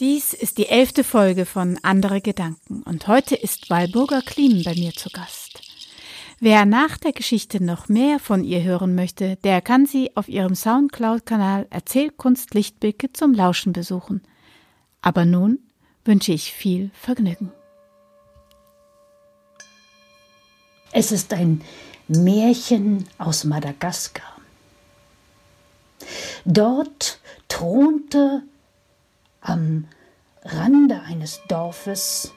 Dies ist die elfte Folge von Andere Gedanken und heute ist Walburger Klim bei mir zu Gast. Wer nach der Geschichte noch mehr von ihr hören möchte, der kann sie auf ihrem Soundcloud-Kanal Erzählkunst Lichtblicke zum Lauschen besuchen. Aber nun wünsche ich viel Vergnügen. Es ist ein Märchen aus Madagaskar. Dort thronte am Rande eines Dorfes,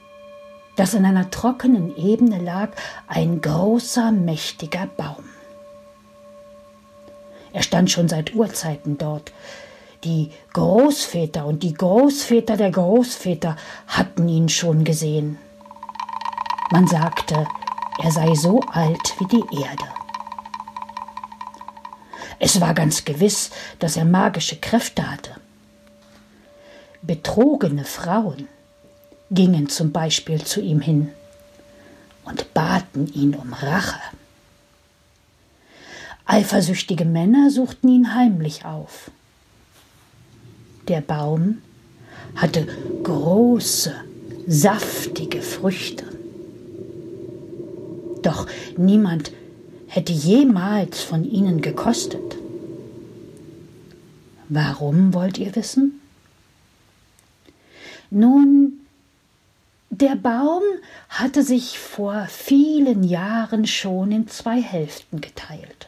das in einer trockenen Ebene lag, ein großer, mächtiger Baum. Er stand schon seit Urzeiten dort. Die Großväter und die Großväter der Großväter hatten ihn schon gesehen. Man sagte, er sei so alt wie die Erde. Es war ganz gewiss, dass er magische Kräfte hatte. Betrogene Frauen gingen zum Beispiel zu ihm hin und baten ihn um Rache. Eifersüchtige Männer suchten ihn heimlich auf. Der Baum hatte große, saftige Früchte. Doch niemand hätte jemals von ihnen gekostet. Warum wollt ihr wissen? Nun, der Baum hatte sich vor vielen Jahren schon in zwei Hälften geteilt.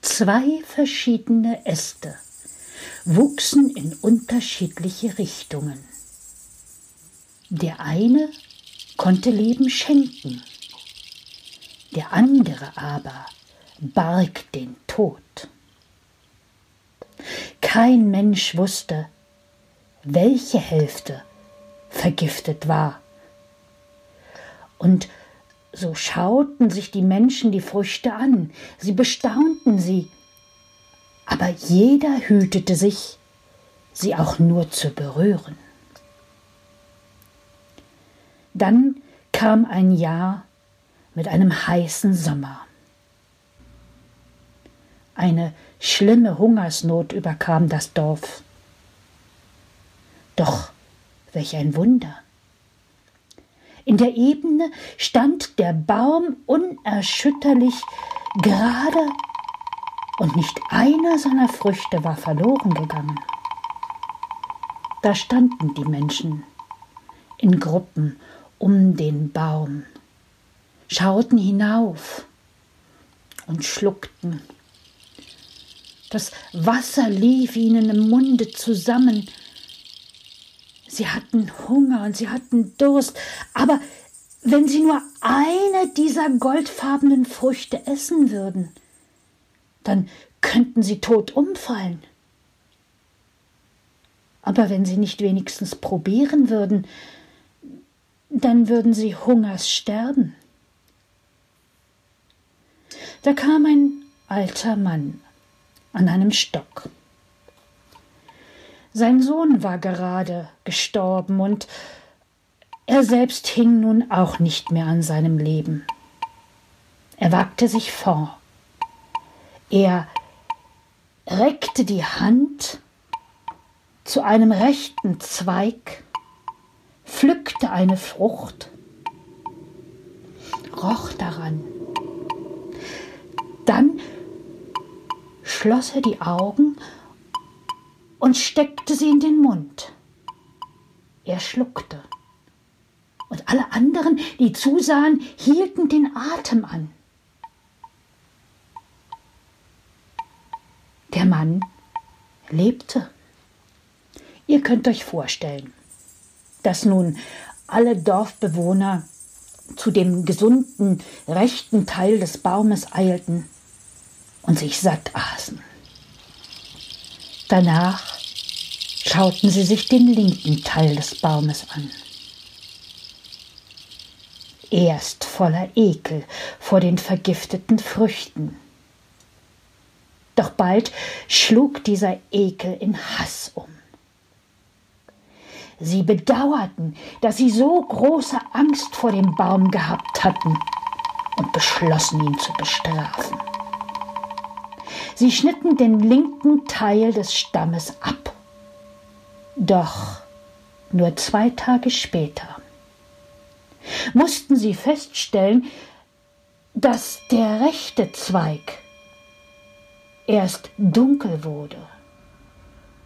Zwei verschiedene Äste wuchsen in unterschiedliche Richtungen. Der eine konnte Leben schenken, der andere aber barg den Tod. Kein Mensch wusste, welche Hälfte vergiftet war. Und so schauten sich die Menschen die Früchte an, sie bestaunten sie, aber jeder hütete sich, sie auch nur zu berühren. Dann kam ein Jahr mit einem heißen Sommer. Eine schlimme Hungersnot überkam das Dorf. Doch welch ein Wunder! In der Ebene stand der Baum unerschütterlich gerade und nicht einer seiner Früchte war verloren gegangen. Da standen die Menschen in Gruppen um den Baum, schauten hinauf und schluckten. Das Wasser lief ihnen im Munde zusammen, Sie hatten Hunger und sie hatten Durst, aber wenn sie nur eine dieser goldfarbenen Früchte essen würden, dann könnten sie tot umfallen. Aber wenn sie nicht wenigstens probieren würden, dann würden sie Hungers sterben. Da kam ein alter Mann an einem Stock. Sein Sohn war gerade gestorben und er selbst hing nun auch nicht mehr an seinem Leben. Er wagte sich vor. Er reckte die Hand zu einem rechten Zweig, pflückte eine Frucht, roch daran. Dann schloss er die Augen und steckte sie in den Mund. Er schluckte. Und alle anderen, die zusahen, hielten den Atem an. Der Mann lebte. Ihr könnt euch vorstellen, dass nun alle Dorfbewohner zu dem gesunden rechten Teil des Baumes eilten und sich satt aßen. Danach schauten sie sich den linken Teil des Baumes an. Erst voller Ekel vor den vergifteten Früchten. Doch bald schlug dieser Ekel in Hass um. Sie bedauerten, dass sie so große Angst vor dem Baum gehabt hatten und beschlossen ihn zu bestrafen. Sie schnitten den linken Teil des Stammes ab Doch nur zwei Tage später mussten sie feststellen, dass der rechte Zweig erst dunkel wurde,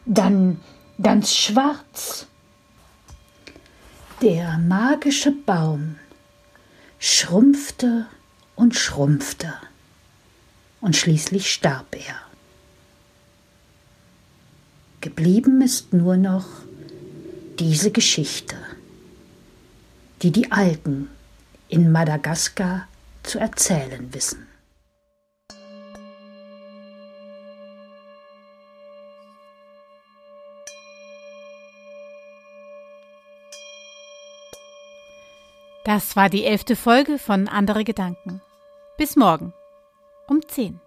dann ganz schwarz. Der magische Baum schrumpfte und schrumpfte, und schließlich starb er. Geblieben ist nur noch diese Geschichte, die die Alten in Madagaskar zu erzählen wissen. Das war die elfte Folge von Andere Gedanken. Bis morgen um 10.